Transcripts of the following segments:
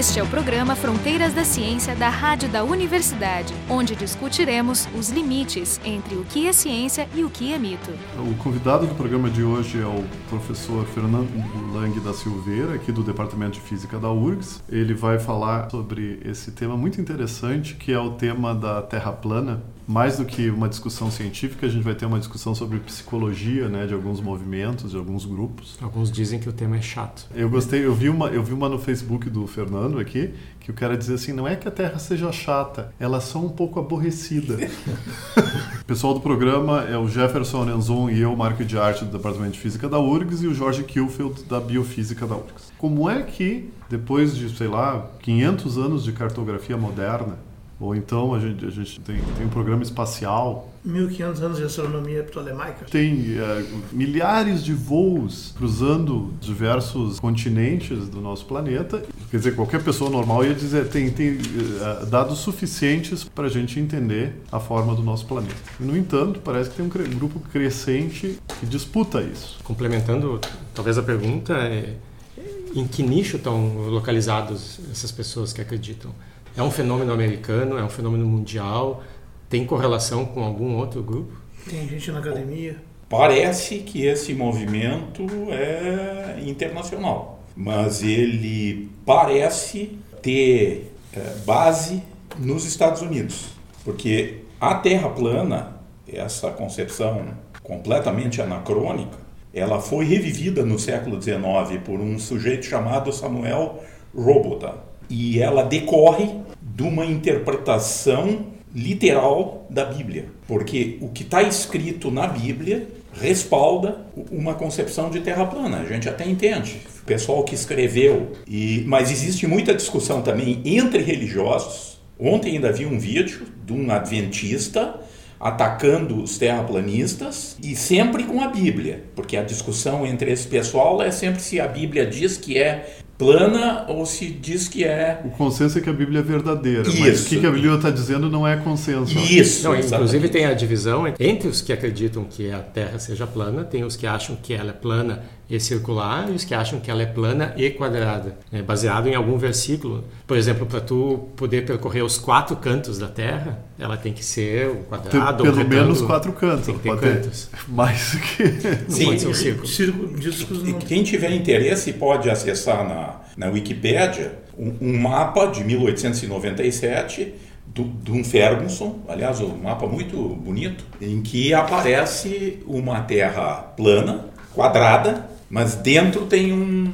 Este é o programa Fronteiras da Ciência da Rádio da Universidade, onde discutiremos os limites entre o que é ciência e o que é mito. O convidado do programa de hoje é o professor Fernando Lang da Silveira, aqui do Departamento de Física da URGS. Ele vai falar sobre esse tema muito interessante, que é o tema da Terra plana mais do que uma discussão científica, a gente vai ter uma discussão sobre psicologia, né, de alguns movimentos, de alguns grupos. Alguns dizem que o tema é chato. Eu gostei, eu vi uma, eu vi uma no Facebook do Fernando aqui, que o cara dizia assim, não é que a Terra seja chata, ela é só um pouco aborrecida. o pessoal do programa é o Jefferson Anenzon e eu, Marco de Arte do Departamento de Física da URGS e o Jorge Kilfield da Biofísica da URGS. Como é que, depois de, sei lá, 500 anos de cartografia moderna, ou então a gente, a gente tem, tem um programa espacial. 1500 anos de astronomia ptolemaica. Tem é, milhares de voos cruzando diversos continentes do nosso planeta. Quer dizer, qualquer pessoa normal ia dizer tem, tem uh, dados suficientes para a gente entender a forma do nosso planeta. No entanto, parece que tem um grupo crescente que disputa isso. Complementando, talvez a pergunta é em que nicho estão localizados essas pessoas que acreditam? É um fenômeno americano, é um fenômeno mundial? Tem correlação com algum outro grupo? Tem gente na academia. Parece que esse movimento é internacional, mas ele parece ter é, base nos Estados Unidos, porque a Terra plana, essa concepção completamente anacrônica, ela foi revivida no século XIX por um sujeito chamado Samuel Robotham e ela decorre de uma interpretação literal da Bíblia, porque o que está escrito na Bíblia respalda uma concepção de terra plana. A gente até entende. O pessoal que escreveu e mas existe muita discussão também entre religiosos. Ontem ainda vi um vídeo de um adventista atacando os terraplanistas e sempre com a Bíblia, porque a discussão entre esse pessoal é sempre se a Bíblia diz que é plana ou se diz que é. O consenso é que a Bíblia é verdadeira, Isso. mas o que a Bíblia está dizendo não é consenso. Isso. Não, inclusive tem a divisão entre os que acreditam que a Terra seja plana, tem os que acham que ela é plana e circular e os que acham que ela é plana e quadrada, né? baseado em algum versículo. Por exemplo, para tu poder percorrer os quatro cantos da Terra, ela tem que ser o quadrado Pelo ou menos quatro cantos. Tem que ter cantos. Mais do que... Sim, pode ser um círculo. círculo quem tiver interesse pode acessar na, na Wikipédia um, um mapa de 1897 do, de um Ferguson, aliás, um mapa muito bonito, em que aparece uma terra plana, quadrada, mas dentro tem um,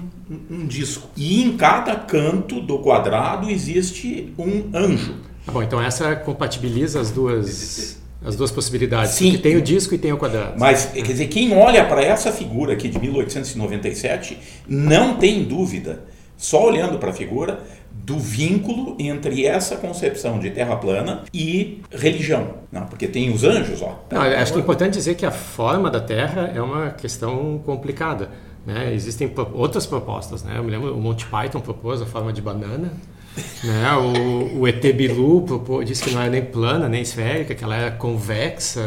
um, disco. E em cada canto do quadrado existe um anjo. Tá bom, então essa compatibiliza as duas as duas possibilidades. Sim. Porque tem o disco e tem o quadrado. Mas, quer dizer, quem olha para essa figura aqui de 1897 não tem dúvida, só olhando para a figura, do vínculo entre essa concepção de terra plana e religião. Não, porque tem os anjos, ó. Não, acho que é importante dizer que a forma da Terra é uma questão complicada. Né? Existem outras propostas. Né? Eu me lembro, o Monty Python propôs a forma de banana. Né? O, o ET Bilu propôs, disse que não era nem plana, nem esférica, que ela era convexa.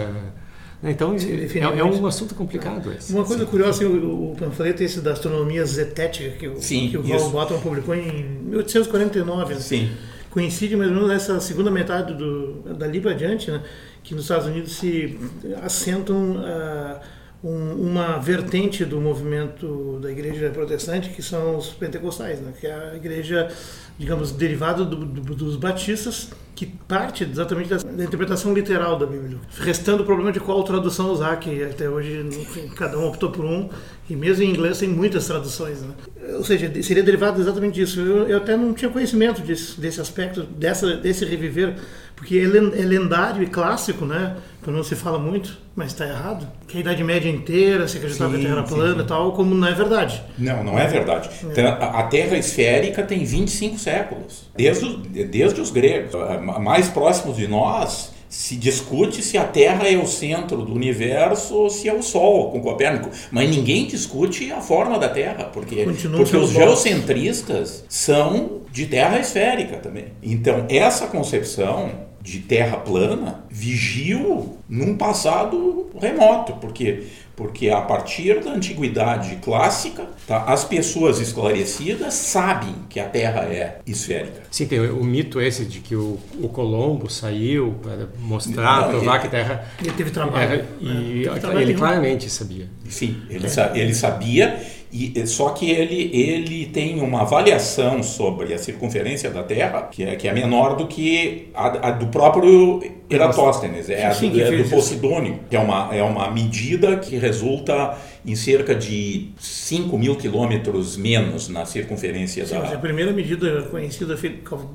Né? Então, é, é, um assunto complicado esse. Uma coisa Sim. curiosa, o, o panfleto esse da astronomia zetética, que, Sim, que o Val Bottom publicou em 1849, né? Sim. coincide mais ou menos nessa segunda metade do, dali para adiante, né? que nos Estados Unidos se assentam... Uh, um, uma vertente do movimento da igreja protestante, que são os pentecostais, né? que é a igreja, digamos, derivada do, do, dos batistas, que parte exatamente da, da, interpretação literal da Bíblia. Restando o problema de qual tradução usar, que até hoje enfim, cada um optou por um, e mesmo em inglês tem muitas traduções. Né? Ou seja, seria derivado exatamente disso. Eu, eu até não tinha conhecimento desse, desse aspecto, dessa, desse reviver porque é, é lendário e clássico, né? Quando não se fala muito, mas está errado. Que a Idade Média inteira se acreditava que a Terra plana e tal, como não é verdade. Não, não é verdade. É. Então, a Terra esférica tem 25 séculos, desde, desde os gregos. Mais próximos de nós, se discute se a Terra é o centro do universo ou se é o Sol, com Copérnico. Mas ninguém discute a forma da Terra, porque, porque os geocentristas são de Terra esférica também. Então, essa concepção de terra plana vigiu num passado remoto, porque porque a partir da antiguidade clássica, tá, as pessoas esclarecidas sabem que a Terra é esférica. Sim, tem o, o mito esse de que o, o Colombo saiu para mostrar, Não, provar ele- que a Terra Ele teve trabalho. era- e Teve trabalho ele nenhum. claramente sabia. Sim, ele, sa- ele sabia, e só que ele, ele tem uma avaliação sobre a circunferência da Terra que é, que é menor do que a, a do próprio Eratóstenes, é a Sim, do, que é do. Posidônio, que é uma, é uma medida que resulta em cerca de 5 mil quilômetros menos na circunferência Sim, mas é a da... primeira medida conhecida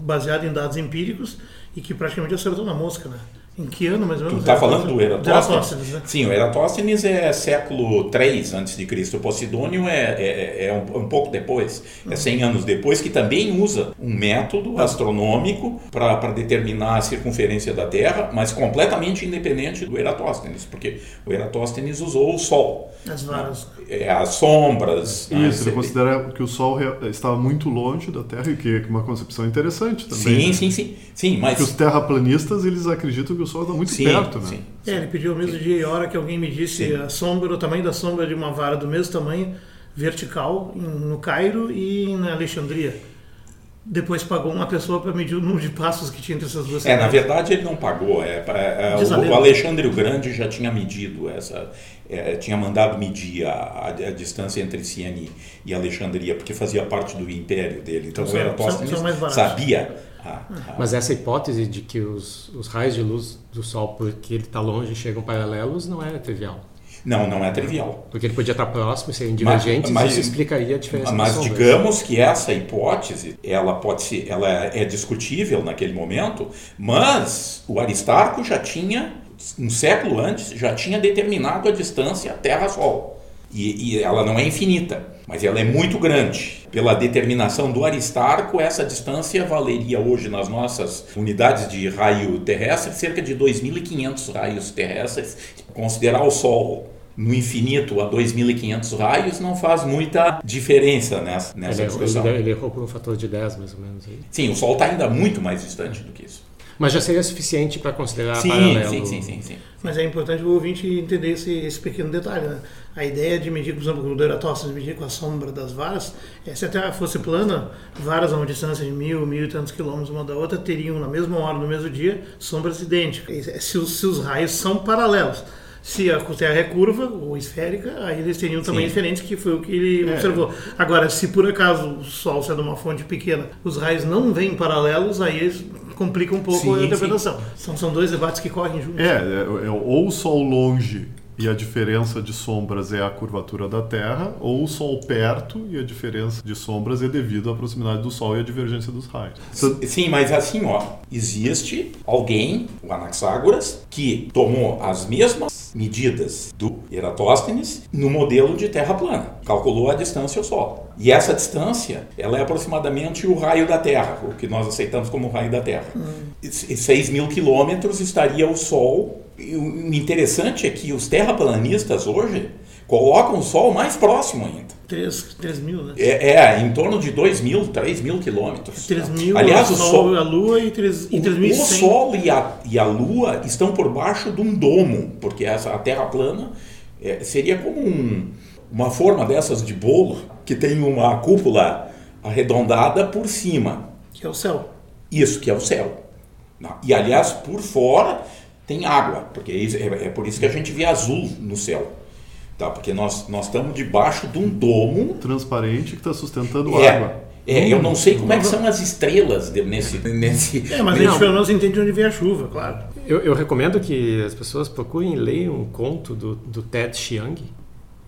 baseada em dados empíricos e que praticamente acertou na mosca, né? Em que ano, mais ou Tu menos? está falando do Eratóstenes? Eratóstenes, né? Sim, o Eratóstenes é século 3 antes de Cristo. O Posidônio é, é, é um, um pouco depois, é 100 anos depois, que também usa um método astronômico para determinar a circunferência da Terra, mas completamente independente do Eratóstenes, porque o Eratóstenes usou o Sol, As varas. é, as sombras. né? Isso, ele considera que o Sol estava muito longe da Terra, e que é uma concepção interessante também. Sim, né? sim, sim, sim, mas Porque os terraplanistas, eles acreditam que o Sol está muito sim, perto, né? sim. É, ele pediu ao mesmo dia e hora que alguém medisse Sim. a sombra, o tamanho da sombra de uma vara do mesmo tamanho, vertical, no Cairo e na Alexandria. Depois pagou uma pessoa para medir o número de passos que tinha entre essas duas É, na cidades. verdade ele não pagou. É, pra- é, o, o Alexandre o Grande já tinha medido essa, é, tinha mandado medir a, a- a distância entre Siena e, Alexandria, porque fazia parte do império dele. Então o são mais baratos. sabia. A- a- Mas essa hipótese de que os, os raios de luz do Sol, porque ele está longe, chegam paralelos, não é trivial. Não, não é trivial. Porque ele podia estar próximo e serem divergentes mas- e explicaria a diferença Mas digamos que essa hipótese, ela pode ser, ela é discutível naquele momento, mas o Aristarco já tinha, um século antes, já tinha determinado a distância Terra-Sol. E, e ela não é infinita, mas ela é muito grande. Pela determinação do Aristarco, essa distância valeria hoje nas nossas unidades de raio terrestre cerca de 2.500 raios terrestres. Considerar o Sol no infinito a 2.500 raios não faz muita diferença nessa, nessa Ele, discussão. ele, ele errou por um fator de 10, mais ou menos. Sim, o Sol está ainda muito mais distante do que isso. Mas já seria suficiente para considerar Sim, paralelo. sim, sim, sim, sim. Mas é importante o ouvinte entender esse, esse pequeno detalhe. Né? A ideia de medir, por exemplo, o Eratóstenes, medir com a sombra das varas, é, se a Terra fosse plana, varas a uma distância de mil, mil e tantos quilômetros uma da outra, teriam na mesma hora, no mesmo dia, sombras idênticas. E, Se os, se os raios são paralelos. Se a Terra é curva ou esférica, aí eles teriam tamanhos Sim. diferentes, que foi o que ele É. observou. Agora, se por acaso o Sol sendo uma fonte pequena, os raios não vêm paralelos, aí eles complicam um pouco Sim, a sim. interpretação. São, são dois debates que correm juntos. É, é, é ou o Sol longe e a diferença de sombras é a curvatura da Terra, ou o Sol perto e a diferença de sombras é devido à proximidade do Sol e à divergência dos raios. Então, Sim, mas assim, ó, existe alguém, o Anaxágoras, que tomou as mesmas medidas do Eratóstenes no modelo de Terra plana. Calculou a distância ao Sol. E essa distância, ela é aproximadamente o raio da Terra, o que nós aceitamos como o raio da Terra. E 6 mil quilômetros estaria o Sol. E o interessante é que os terraplanistas hoje colocam o Sol mais próximo ainda. 3, 3 mil, né? É, é, em torno de 2 mil, 3 mil quilômetros. 3 mil Aliás, o o Sol, Sol, a Lua e 3, e o, 3.100. o Sol e a, e a Lua estão por baixo de um domo, porque essa, a Terra plana é, seria como um- uma forma dessas de bolo que tem uma cúpula arredondada por cima. Que é o céu. Isso que é o céu. E aliás, por fora tem água, porque é, é- é por isso que a gente vê azul no céu. Tá? Porque nós, nós estamos debaixo de um domo transparente que está sustentando é, água. é, eu não sei como é que são as estrelas de- nesse, nesse. É, mas a Não. gente pelo menos entende de onde vem a chuva, claro. Eu, eu recomendo que as pessoas procurem ler um conto do, do Ted Chiang,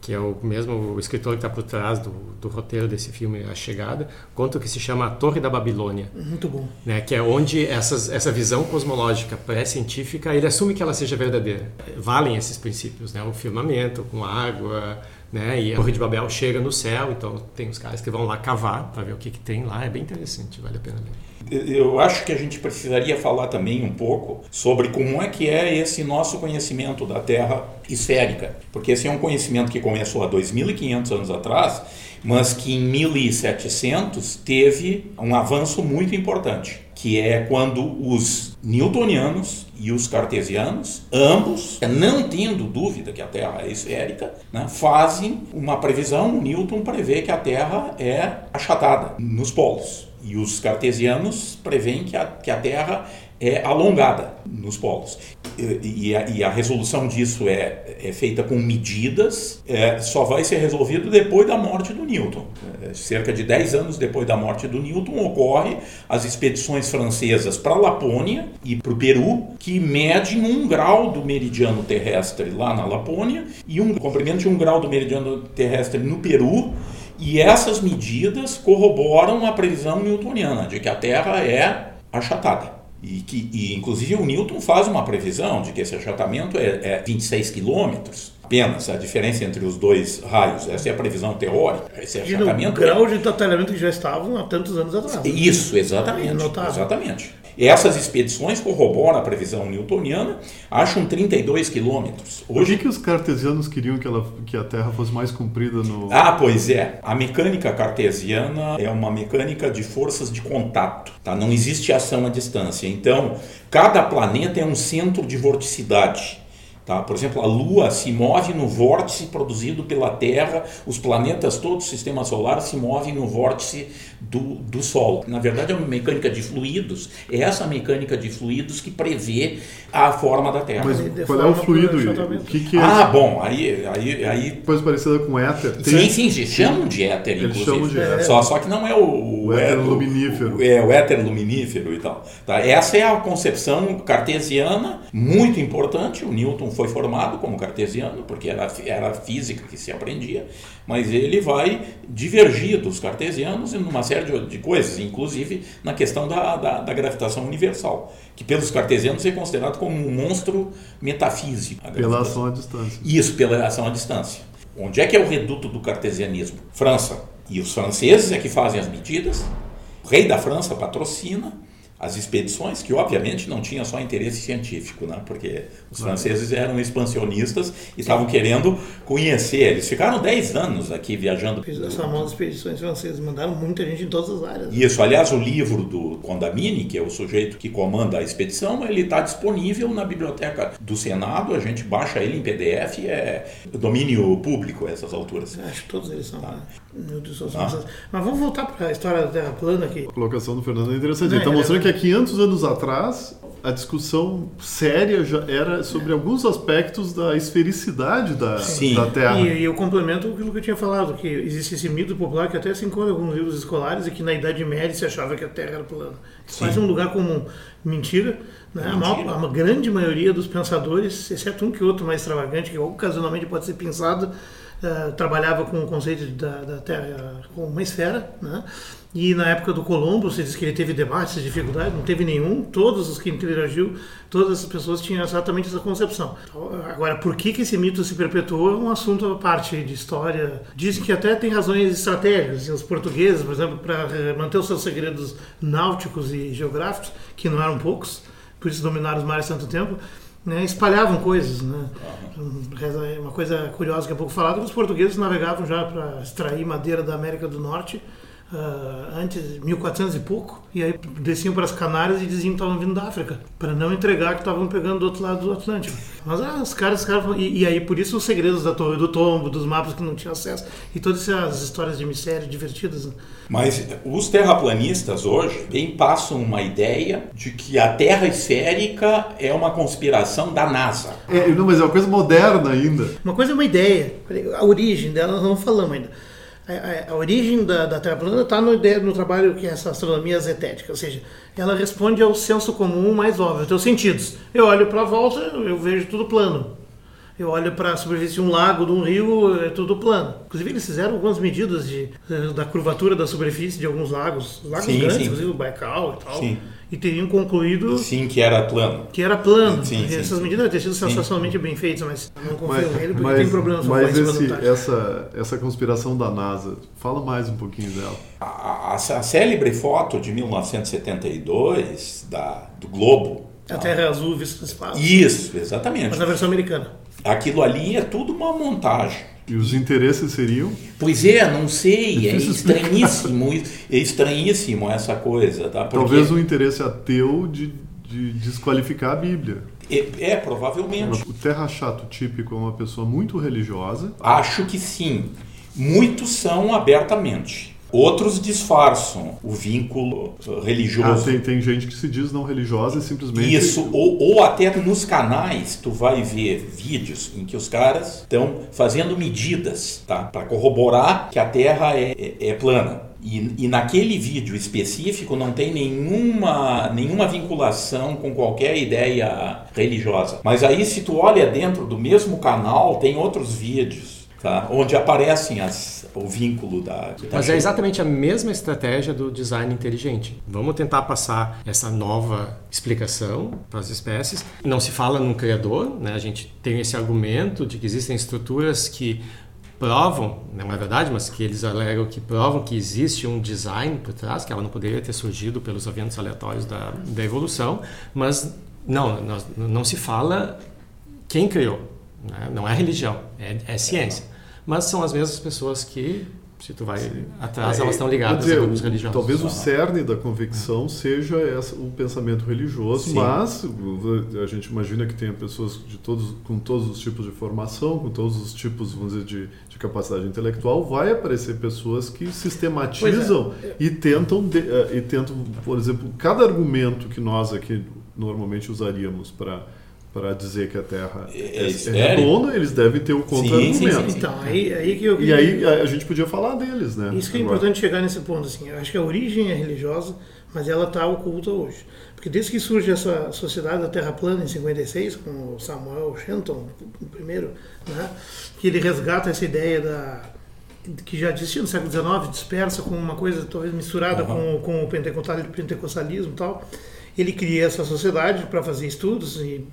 que é o mesmo escritor que está por trás do, do roteiro desse filme A Chegada, conto que se chama A Torre da Babilônia, Muito bom. né, que é onde essas, essa visão cosmológica pré-científica, ele assume que ela seja verdadeira. Valem esses princípios, né, o firmamento com água, né, e a Torre de Babel chega no céu, então tem os caras que vão lá cavar para ver o que, que tem lá, é bem interessante, vale a pena ler. Eu acho que a gente precisaria falar também um pouco sobre como é que é esse nosso conhecimento da Terra esférica, porque esse é um conhecimento que começou há 2.500 anos atrás, mas que em 1700 teve um avanço muito importante, que é quando os newtonianos e os cartesianos, ambos, não tendo dúvida que a Terra é esférica, né, fazem uma previsão. Newton prevê que a Terra é achatada nos polos. E os cartesianos preveem que a, que a Terra é alongada nos polos. E, e, a, e a, resolução disso é, é feita com medidas, é, só vai ser resolvido depois da morte do Newton. É, cerca de 10 anos depois da morte do Newton, ocorre as expedições francesas para a Lapônia e para o Peru, que medem um grau do meridiano terrestre lá na Lapônia e um comprimento de um grau do meridiano terrestre no Peru. E essas medidas corroboram a previsão newtoniana de que a Terra é achatada. E, que, e inclusive o Newton faz uma previsão de que esse achatamento é, é 26 quilômetros apenas a diferença entre os dois raios. Essa é a previsão teórica. Esse achatamento. E no grau de detalhamento que já estavam há tantos anos atrás. Isso, exatamente. Exatamente. Essas expedições corroboram a previsão newtoniana, acham 32 quilômetros. Hoje... Por que, que os cartesianos queriam que, ela, que a Terra fosse mais comprida no. Ah, pois é. A mecânica cartesiana é uma mecânica de forças de contato. Tá? Não existe ação à distância. Então, cada planeta é um centro de vorticidade. Tá? Por exemplo, a Lua se move no vórtice produzido pela Terra, os planetas todos do sistema solar se movem no vórtice do, do Sol. Na verdade, é uma mecânica de fluidos, é essa mecânica de fluidos que prevê a forma da Terra. Mas qual é o fluido? O que, que é ah, bom, aí. aí, aí... Coisa parecida com éter. Tem... Sim, sim, chamam de éter, Eles Chamam de éter. Só, só que não é o, o, éter luminífero. O, é, o éter luminífero e tal. Tá? Essa é a concepção cartesiana, muito importante. O Newton foi formado como cartesiano, porque era, era a física que se aprendia, mas ele vai divergir dos cartesianos em uma série de, coisas, inclusive na questão da, da, da, gravitação universal, que pelos cartesianos é considerado como um monstro metafísico. Pela ação à distância. Isso, pela ação à distância. Onde é que é o reduto do cartesianismo? França. E os franceses é que fazem as medidas, o rei da França patrocina, as expedições, que obviamente não tinha só interesse científico, né? porque os franceses eram expansionistas e estavam querendo conhecer. Eles ficaram 10 anos aqui viajando. As famosas expedições francesas mandaram muita gente em todas as áreas. Isso, aliás, o livro do Condamine, que é o sujeito que comanda a expedição, ele está disponível na biblioteca do Senado, a gente baixa ele em PDF, é domínio público a essas alturas. Acho que todos eles são. Tá. Né? Ah. Mas vamos voltar para a história da Terra plana aqui. A colocação do Fernando é interessante. Ele está mostrando que há 500 anos atrás a discussão séria já era sobre alguns aspectos da esfericidade da, da Terra. E, e eu complemento aquilo que eu tinha falado, que existe esse mito popular que até se encontra em alguns livros escolares e que na Idade Média se achava que a Terra era plana. Isso faz um lugar comum. Mentira. Né? Mentira. A, maior, a grande maioria dos pensadores, exceto um que outro mais extravagante, que ocasionalmente pode ser pensado, uh, trabalhava com o conceito da, da Terra como uma esfera, né? E na época do Colombo, você diz que ele teve debates, dificuldades, não teve nenhum. Todos os que interagiu, todas as pessoas tinham exatamente essa concepção. Então, agora, por que, que esse mito se perpetuou é um assunto à parte de história. Dizem que até tem razões estratégicas. Os portugueses, por exemplo, para eh, manter os seus segredos náuticos e geográficos, que não eram poucos, por isso dominaram os mares tanto tempo, né, espalhavam coisas. Né? Uma coisa curiosa que é pouco falada, os portugueses navegavam já para extrair madeira da América do Norte uh, antes, 1400 e pouco, e aí desciam para as Canárias e diziam que estavam vindo da África, para não entregar que estavam pegando do outro lado do Atlântico. Mas ah, os caras, os caras e, e, aí por isso os segredos da Torre do Tombo, dos mapas que não tinham acesso, e todas essas histórias de mistério divertidas. Né? Mas os terraplanistas hoje bem passam uma ideia de que a Terra esférica é uma conspiração da NASA. É, não, mas é uma coisa moderna ainda. Uma coisa é uma ideia, a origem dela nós não falamos ainda a, a, origem da, da Terra plana está no, no trabalho que é essa astronomia zetética, ou seja, ela responde ao senso comum mais óbvio, aos teus sentidos. Eu olho para a volta, eu vejo tudo plano. Eu olho para a superfície de um lago, de um rio, é tudo plano. Inclusive, eles fizeram algumas medidas de, da curvatura da superfície de alguns lagos, lagos sim, grandes, sim. inclusive o Baikal e tal. Sim e teriam concluído. Sim, que era plano. Que era plano. Sim, sim, Essas medidas teriam sido sensacionalmente bem feitas, mas não confio nele porque mas, tem problemas Mas esse, essa, essa conspiração da NASA, fala mais um pouquinho dela. A, a, a célebre foto de 1972 da, do Globo. A Terra azul vista do espaço. Isso, exatamente. Mas na versão americana. Aquilo ali é tudo uma montagem. E os interesses seriam? Pois é, não sei, é estranhíssimo, é estranhíssimo essa coisa, tá? Porque... Talvez o interesse ateu de, de desqualificar a Bíblia. É, é, provavelmente. O terra chato típico é uma pessoa muito religiosa? Acho que sim. Muitos são abertamente. Outros disfarçam o vínculo religioso. Ah, tem, tem gente que se diz não religiosa e simplesmente. Isso, ou, ou até nos canais tu vai ver vídeos em que os caras estão fazendo medidas tá? para corroborar que a Terra é, é, é plana. E, e, naquele vídeo específico não tem nenhuma, nenhuma vinculação com qualquer ideia religiosa. Mas aí, se tu olha dentro do mesmo canal, tem outros vídeos Tá? onde aparecem as, o vínculo da. Mas é exatamente a mesma estratégia do design inteligente. Vamos tentar passar essa nova explicação para as espécies. Não se fala num criador, né? a gente tem esse argumento de que existem estruturas que provam, não é verdade, mas que eles alegam que provam que existe um design por trás, que ela não poderia ter surgido pelos eventos aleatórios da, da evolução, mas não, não, não se fala quem criou. Né? Não é religião, é, é ciência. Mas são as mesmas pessoas que se tu vai atrás, é, elas estão ligadas dizer, a grupos religiosos. Talvez o cerne da convicção seja essa, o pensamento religioso, Sim. mas a gente imagina que tenha pessoas de todos, com todos os tipos de formação, com todos os tipos, vamos dizer, de, de capacidade intelectual, vai aparecer pessoas que sistematizam é. e tentam, de, uh, e tentam, por exemplo, cada argumento que nós aqui normalmente usaríamos para para dizer que a Terra é, é, é redonda, eles devem ter o contra-argumento. Então, aí, aí que eu... E aí a, a, gente podia falar deles, né? Isso que é Agora. importante chegar nesse ponto. Assim, eu acho que a origem é religiosa, mas ela está oculta hoje. Porque desde que surge essa sociedade da Terra plana em 56, com o Samuel Shenton, o primeiro, né, que ele resgata essa ideia da que já existia no século XIX, dispersa com uma coisa talvez misturada uhum. com, com o pentecostalismo e tal ele cria essa sociedade para fazer estudos e,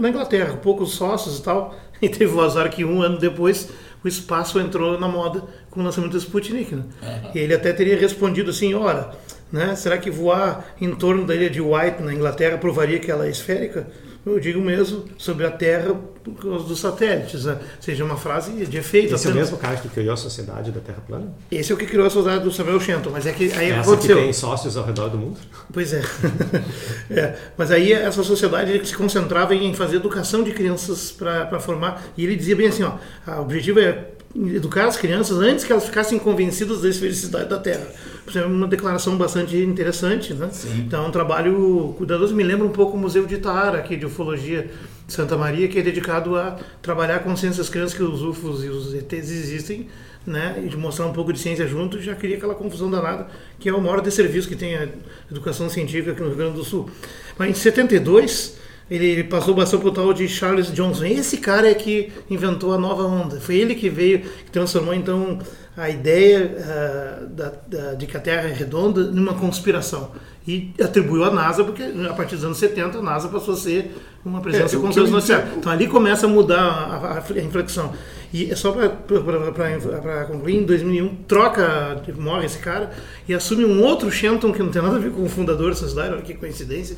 na Inglaterra, poucos sócios e tal, e teve o azar que um ano depois o espaço entrou na moda com o lançamento do Sputnik. Né? Uhum. E ele até teria respondido assim, ora, né, será que voar em torno da ilha de White, na Inglaterra, provaria que ela é esférica? Eu digo mesmo sobre a Terra por causa dos satélites, né? seja uma frase de efeito. Esse apenas. é o mesmo cara que criou a sociedade da Terra plana? Esse é o que criou a sociedade do Samuel Shenton, mas é que aí Essa aconteceu. que tem sócios ao redor do mundo? Pois é. é. Mas aí essa sociedade se concentrava em fazer educação de crianças para formar, e ele dizia bem assim, ó, o objetivo é educar as crianças antes que elas ficassem convencidas da felicidade da Terra. Uma declaração bastante interessante, né? Sim. Então, é um trabalho cuidadoso. Me lembra um pouco o Museu de Itara, aqui de Ufologia de Santa Maria, que é dedicado a trabalhar a consciência das crianças que os UFOs e os ETs existem, né? E de mostrar um pouco de ciência junto, já cria aquela confusão danada, que é o maior desserviço que tem a educação científica aqui no Rio Grande do Sul. Mas em 72 ele passou bastante para o tal de Charles Johnson. Esse cara é que inventou a nova onda. Foi ele que veio, que transformou então a ideia uh, da, da, de que a Terra é redonda numa conspiração. E atribuiu à NASA, porque a partir dos anos 70 a NASA passou a ser uma presença é, céu. Então ali começa a mudar a, a, a inflexão. E é só para concluir, em 2001 troca, morre esse cara e assume um outro Shenton que não tem nada a ver com o fundador da sociedade, olha que coincidência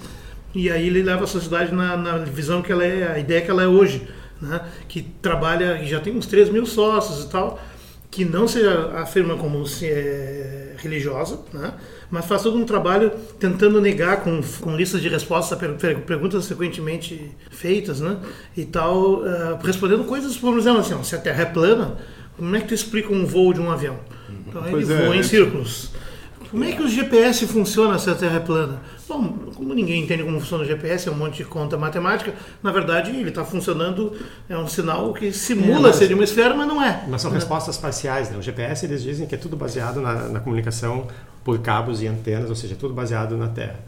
e aí ele leva a sociedade na, na visão que ela é, a ideia que ela é hoje, né? que trabalha, já tem uns 3 mil sócios e tal, que não se afirma como se é religiosa, né? mas faz todo um trabalho tentando negar com, com listas de respostas a perguntas frequentemente feitas, né? E tal, uh, respondendo coisas, por exemplo, assim, ó, se a Terra é plana, como é que tu explica um voo de um avião? Então ele pois é, voa é, em círculos. Como é que o GPS funciona se a Terra é plana? Bom, como ninguém entende como funciona o GPS, é um monte de conta matemática, na verdade ele está funcionando, é um sinal que simula é, ser de uma esfera, mas não é. Mas são né? respostas parciais, né? O GPS eles dizem que é tudo baseado na, na comunicação por cabos e antenas, ou seja, tudo baseado na Terra.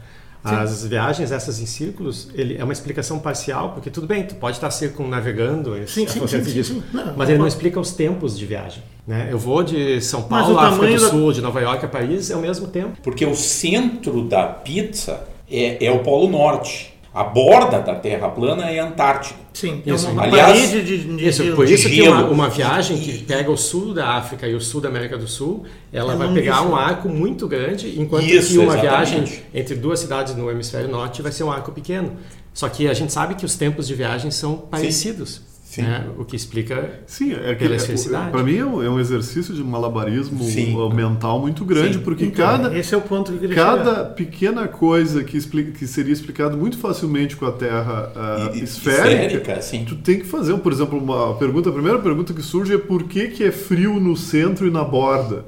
As Sim. viagens essas em círculos, ele é uma explicação parcial, porque tudo bem, tu pode estar circunnavegando, sim, sim, sim, disso, não, mas ele não explica os tempos de viagem. Né? Eu vou de São Paulo África do da... Sul, de Nova York a Paris, é o mesmo tempo. Porque o centro da pizza é, é o Polo Norte. A borda da Terra plana é a Antártica. Sim, isso. Uma Aliás, de, de, de, isso, por isso que uma, uma, viagem que pega o sul da África e o sul da América do Sul, ela é vai pegar um arco muito grande, enquanto isso, que uma exatamente. viagem entre duas cidades no hemisfério norte vai ser um arco pequeno. Só que a gente sabe que os tempos de viagem são parecidos. Sim. Né? O que explica Sim, é que pela esfericidade. para mim é um, é um exercício de malabarismo Sim. mental muito grande, Sim. porque Então, cada esse é o ponto que cada chegar. pequena coisa que, explica, que seria explicado muito facilmente com a Terra ah, E- esférica, esférica, sim. tu tem que fazer, por exemplo, uma pergunta, a primeira pergunta que surge é por que, que é frio no centro e na borda?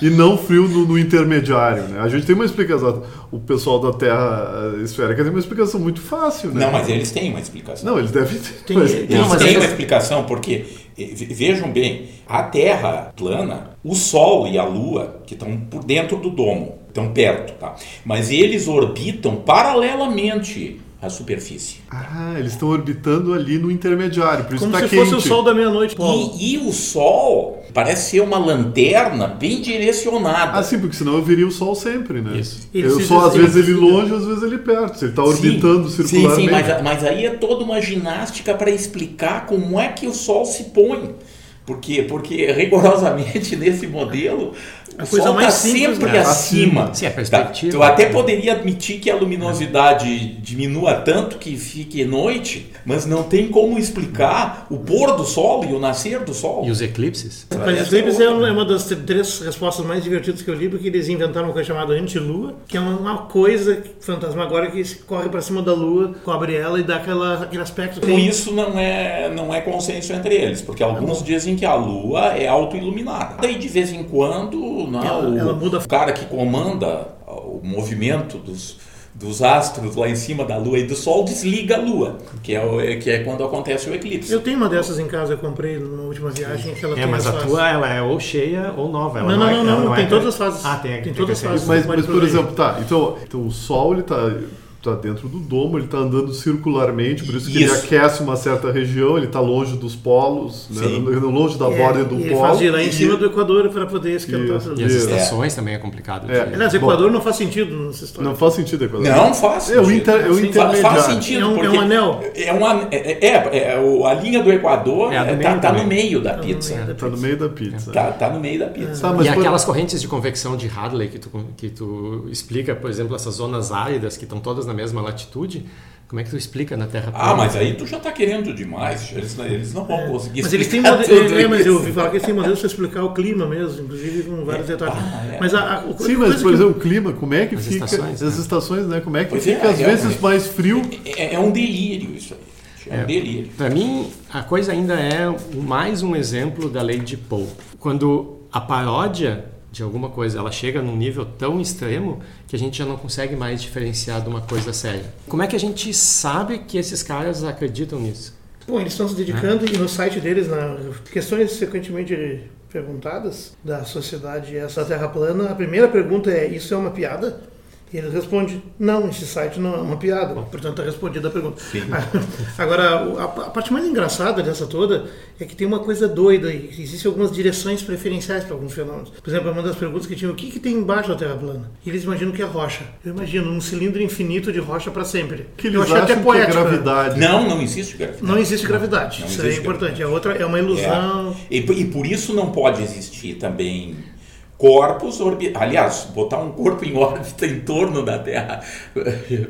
E não frio no, no intermediário, né? A gente tem uma explicação, o pessoal da Terra ah, esférica tem uma explicação muito fácil, né? Não, mas eles têm uma explicação. Não, eles devem ter. Tem- mas- Eles Não, mas têm é- uma explicação, porque eh, ve- vejam bem, a Terra plana, o Sol e a Lua, que estão por dentro do domo, estão perto, tá? Mas eles orbitam paralelamente à superfície. Ah, eles estão orbitando ali no intermediário, por isso Como está se quente. fosse o sol da meia-noite, Paulo. E, e o Sol parece ser uma lanterna bem direcionada. Ah, sim, porque senão eu viria o Sol sempre, né? Isso. Eu só, às vezes, ele longe, às vezes ele perto. Se ele está Sim. orbitando Sim, circularmente. sim, mas, mas aí é toda uma ginástica para explicar como é que o Sol se põe. Por quê? Porque rigorosamente nesse modelo A coisa Sol mais está simples, sempre né? acima. Sim, a Tá? perspectiva. Tu até poderia admitir que a luminosidade diminua tanto que fique noite, mas não tem como explicar o pôr do Sol e o nascer do Sol. E os eclipses? Os clipes é é uma é das três respostas mais divertidas que eu li, porque eles inventaram uma coisa chamada anti-lua, que é uma, coisa fantasmagórica que corre para cima da lua, cobre ela e dá aquela, aquele aspecto. Com isso não é, não é consenso entre eles, porque alguns dizem que a Lua é autoiluminada. Daí de vez em quando, não, Ela- o, ela muda- o cara que comanda o movimento dos, dos astros lá em cima da Lua e do Sol desliga a Lua, que é, o- que é quando acontece o eclipse. Eu tenho uma dessas em casa, eu comprei numa última viagem. Que ela É, tem mas as a fases. tua ela é ou cheia ou nova. Ela Não, não, é- não, não, é- tem todas as fases. Ah, tem, Tem tem todas as fases. Mas, mas, por exemplo, tá, então, então o Sol ele tá, tá dentro do domo, ele tá andando circularmente, por isso que ele Isso. aquece uma certa região, ele tá longe dos polos, né, Sim. longe da É, borda do ele polo. faz girar em e- cima do Equador para poder esquentar Isso. E as Isso. estações também é complicado. de- É. Aliás, Bom. Equador não faz sentido nessa história. Não faz sentido, Equador. Não faz É o, sentido. inter, é o intermediário. Faz sentido, É um- é um anel. É, um é, é, é, o- a linha do Equador É do é, meio tá, tá no meio da Tá pizza. meio da Tá no meio da pizza. Tá, tá no meio da pizza. Tá, mas e por- aquelas correntes de convecção de Hadley que tu, que tu explica, por exemplo, essas zonas áridas que estão todas na mesma latitude, como é que tu explica na Terra Ah, mas aí tu já tá querendo demais. Eles, eles não vão conseguir Mas eles têm explicar modelos. tudo É, mas eu ouvi falar que eles têm modelos para explicar o clima mesmo, inclusive com vários detalhes. Ah, é. Mas a, a, o- Sim, a mas por que- exemplo, o clima, como é que As fica estações, as né? estações, né? Como é que Pois fica é, às vezes mais frio? É, é um delírio isso aí. É um delírio. Para mim, a coisa ainda é mais um exemplo da lei de Poe. Quando a paródia de alguma coisa ela chega num nível tão extremo que a gente já não consegue mais diferenciar de uma coisa séria. Como é que a gente sabe que esses caras acreditam nisso? Bom, eles estão se dedicando e no site deles, na questões frequentemente perguntadas da sociedade essa Terra plana, a primeira pergunta é: isso é uma piada? E ele responde: não, esse site não é uma piada. Portanto, está respondida a pergunta. Agora, o- a, parte mais engraçada dessa toda é que tem uma coisa doida aí. Existem algumas direções preferenciais para alguns fenômenos. Por exemplo, uma das perguntas que tinha: o que, que tem embaixo da Terra plana? E eles imaginam que é rocha. Eu imagino um cilindro infinito de rocha para sempre. Que Eu eles achei acham até é poético. né? gravidade. Não, não existe gravidade. Não existe gravidade. Não isso é existe importante. gravidade. A outra é uma ilusão. É. E, e por isso não pode existir também corpos orbi... aliás botar um corpo em órbita em torno da Terra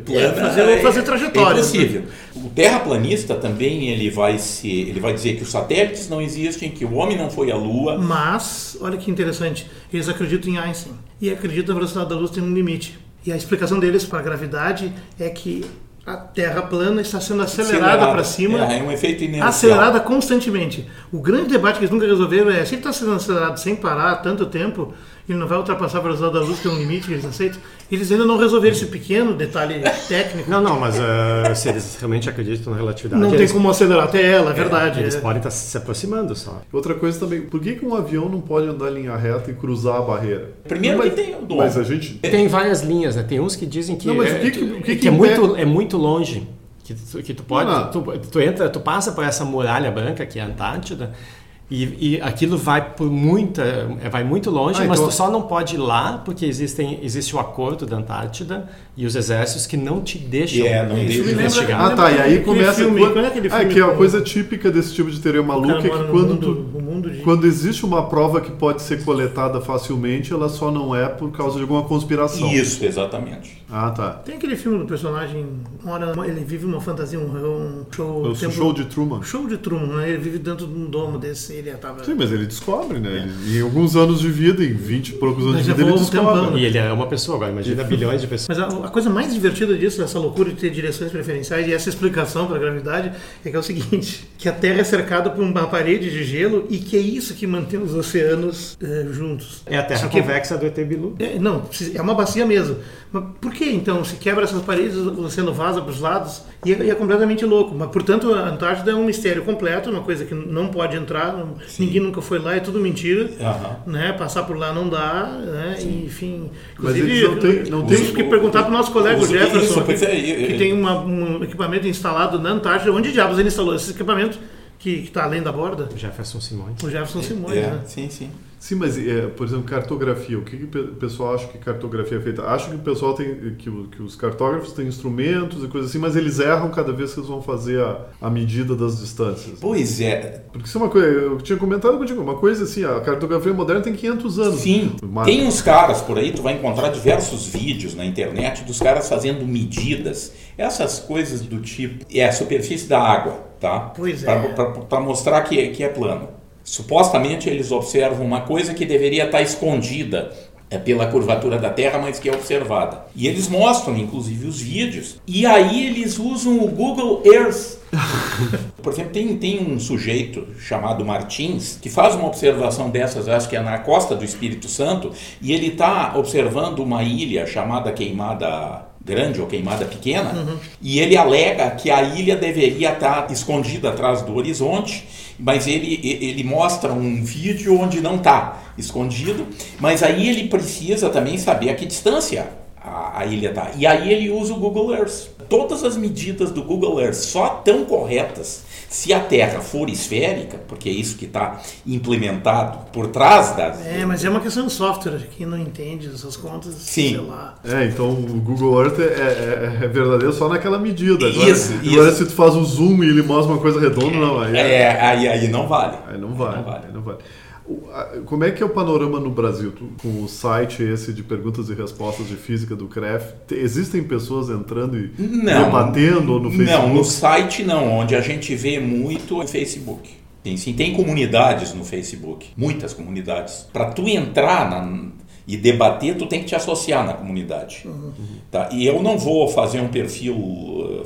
plana É, fazer- fazer trajetória, é impossível o terraplanista também ele vai se ele vai dizer que os satélites não existem que o homem não foi à Lua Mas, olha que interessante, eles acreditam em Einstein. E acreditam que a velocidade da luz tem um limite. E a explicação deles para a gravidade é que a Terra plana está sendo acelerada para cima. é, é um efeito inercial acelerada constantemente. O grande debate que eles nunca resolveram é se ele está sendo acelerado sem parar há tanto tempo, ele não vai ultrapassar a velocidade da luz, que é um limite que eles aceitam. Eles ainda não resolveram esse pequeno detalhe técnico. Não, não, mas eh, se eles realmente acreditam na relatividade, Não tem eles, como acelerar até ela, é verdade. eles é. podem estar se aproximando só. Outra coisa também, por que, que um avião não pode andar em linha reta e cruzar a barreira? Primeiro mas, que tem o. Mas a gente. Tem várias linhas, né? Tem uns que dizem que, Não, mas é, o que que- o que que que é, muito, é muito longe. Que tu, que tu pode. Não, não. Tu, tu entra, tu passa por essa muralha branca que é a Antártida. E, e aquilo vai por muita, vai muito longe, Ah, mas então- tu só não pode ir lá porque existem, existe o acordo da Antártida e os exércitos que não te deixam É, não Isso deixa investigar. Ah, tá, e aí começa. filme, quando- qual é aquele ah, filme que é uma com- coisa típica desse tipo de teoria maluca é que quando mundo, tu. mundo de. Quando existe uma prova que pode ser coletada facilmente, ela só não é por causa de alguma conspiração. Isso, exatamente. Ah, tá. Tem aquele filme do personagem, uma hora ele vive uma fantasia, um, um show. O tempo- show de Truman. Show de Truman, né? Ele vive dentro de um domo desse, ele tava. Sim, mas ele descobre, né? Ele- em alguns anos de vida, em 20 e poucos anos Mas de vida, ele um descobre. tempão, E ele é uma pessoa agora, imagina bilhões de pessoas. Mas a, a coisa mais divertida disso, dessa loucura de ter direções preferenciais e essa explicação para a gravidade, é que é o seguinte: que a Terra é cercada por uma parede de gelo e que é isso que mantém os oceanos eh, juntos. É a terra Se que- convexa do ET Bilu. É, não, é uma bacia mesmo. Mas por que então? Se quebra essas paredes, o oceano vaza para os lados e é, e é completamente louco. Mas, portanto, a Antártida é um mistério completo, uma coisa que não pode entrar, não- ninguém nunca foi lá, é tudo mentira. Né? Passar por lá não dá, né? E, enfim. Mas Inclusive, não têm- não têm- que perguntar para o nosso colega, Jefferson, isso, que, é, que e- tem uma- um equipamento instalado na Antártida. Onde diabos ele instalou esse equipamento que está além da borda? Jefferson Simões. O Jefferson Simões, É, né? sim, sim. Sim, mas, é, por exemplo, cartografia. O que, que o pe- o pessoal acha que cartografia é feita? Acho que o pessoal tem. Que, o- que os cartógrafos têm instrumentos e coisas assim, mas eles erram cada vez que eles vão fazer a, a medida das distâncias. Pois é, Porque isso é uma coisa. Eu tinha comentado contigo, uma coisa assim, a cartografia moderna tem 500 anos. Sim, Mas- tem uns caras por aí, tu vai encontrar diversos vídeos na internet dos caras fazendo medidas, essas coisas do tipo, é a superfície da água, tá? Pois é. Para mostrar que, que é plano. Supostamente eles observam uma coisa que deveria estar escondida é, pela curvatura da Terra, mas que é observada. E eles mostram, inclusive, os vídeos. E aí eles usam o Google Earth por exemplo, tem, tem um sujeito chamado Martins que faz uma observação dessas, acho que é na costa do Espírito Santo, e ele está observando uma ilha chamada Queimada Grande ou Queimada Pequena, e ele alega que a ilha deveria estar escondida atrás do horizonte, mas ele, ele mostra um vídeo onde não está escondido, mas aí ele precisa também saber a que distância a, a ilha está. E aí ele usa o Google Earth. Todas as medidas do Google Earth só tão corretas se a Terra for esférica, porque é isso que está implementado por trás das. É, mas é uma questão de software. Quem não entende essas contas, Sim. sei lá. É, então o Google Earth é, é- é verdadeiro só naquela medida. Agora, Isso, agora isso. se tu faz o zoom e ele mostra uma coisa redonda, não, aí, É, aí, aí não vale. aí não vale. Não vale. aí não vale. Como é que é o panorama no Brasil? Tu- com o site esse de perguntas e respostas de física do CREF, te- existem pessoas entrando e Não. debatendo no Facebook? Não, no site não. Onde a gente vê muito é Facebook. Tem, sim, tem comunidades no Facebook, muitas comunidades. Para tu entrar na- e debater, tu tem que te associar na comunidade. Tá? E eu não vou fazer um perfil uh,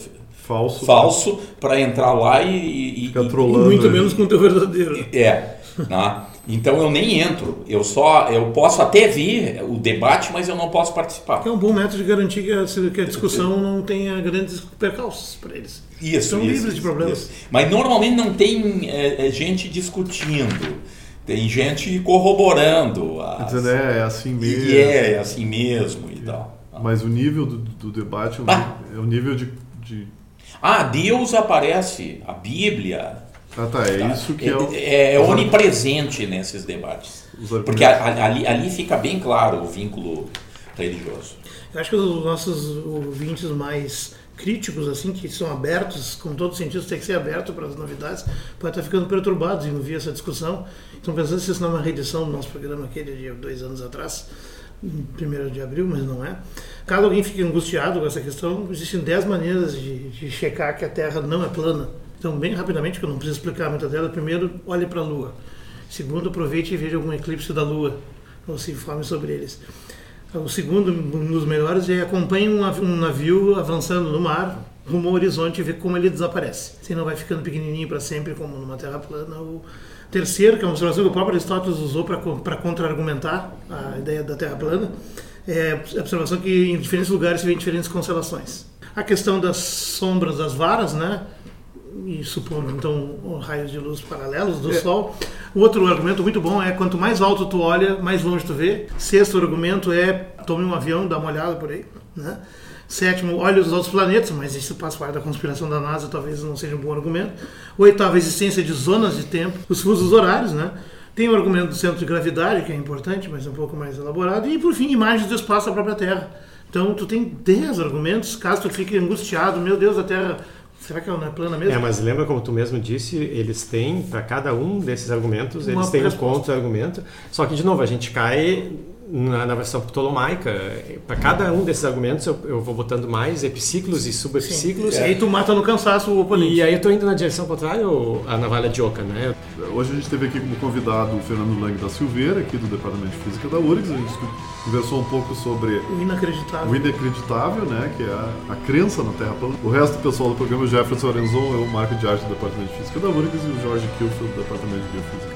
Falso. falso para entrar lá e, e- e- E muito aí. menos com o teu verdadeiro. é, né? Então eu nem entro. Eu só eu posso até ver o debate, mas eu não posso participar. Que é um bom método de garantir que a, que a discussão não tenha grandes percalços para eles. Isso, São isso, livres de problemas. isso. Mas normalmente não tem é, é, gente discutindo, tem gente corroborando. As, Dizendo, é, é assim mesmo. e é, é assim mesmo e tal. Mas o nível do, do debate é Ah. é um nível de, de- Ah, Deus aparece, a Bíblia. Ah, tá. É tá? isso que é, o. é, é onipresente nesses debates. Porque a- a- ali, ali fica bem claro o vínculo religioso. Eu acho que os nossos ouvintes mais críticos, assim, que são abertos, com todos os sentidos, tem que ser aberto para as novidades, podem estar ficando perturbados em ouvir essa discussão. Estão pensando se isso não é uma reedição do nosso programa aquele de dois anos atrás, em 1 de abril, mas não é. Caso alguém fique angustiado com essa questão, existem 10 maneiras de, de checar que a Terra não é plana. Então, bem rapidamente, que eu não preciso explicar muita dela, primeiro, olhe para a Lua. Segundo, aproveite e veja algum eclipse da Lua, ou se informe sobre eles. O segundo, um dos melhores, é acompanhe um navio avançando no mar, rumo ao horizonte e ver como ele desaparece. Se não vai ficando pequenininho para sempre, como numa terra plana. O terceiro, que é uma observação que o próprio Aristóteles usou para contra-argumentar a ideia da terra plana, é a observação que em diferentes lugares se vê diferentes constelações. A questão das sombras das varas, né? E supondo então raios de luz paralelos do Sol. O outro argumento muito bom é quanto mais alto tu olha, mais longe tu vê. Sexto argumento é tome um avião, dá uma olhada por aí. Né? Sétimo, olhe os outros planetas, mas isso faz parte da conspiração da NASA, talvez não seja um bom argumento. Oitavo, a existência de zonas de tempo, os fusos horários, né? Tem o argumento do centro de gravidade, que é importante, mas é um pouco mais elaborado. E, por fim, imagens do espaço da própria Terra. Então, tu tem 10 argumentos, caso tu fique angustiado, meu Deus, a Terra Será que ela não é plana mesmo? É, mas lembra como tu mesmo disse, eles têm, para cada um desses argumentos, Uma eles têm um contra-argumento. Só que, de novo, a gente cai na, na versão ptolomaica. Para cada um desses argumentos, eu, eu vou botando mais epiciclos e subepiciclos. E aí tu mata no cansaço o oponente. E aí eu tô indo na direção contrária ou a navalha de oca, né? Hoje a gente teve aqui como convidado o Fernando Lang da Silveira, aqui do Departamento de Física da URGS. A gente conversou um pouco sobre O inacreditável. o inacreditável, né, que é a, a crença na Terra plana. O resto do pessoal do programa, o Jefferson Arenzon, eu, o Marco de Arte do Departamento de Física da URGS e o Jorge Kilfield do Departamento de Biofísica.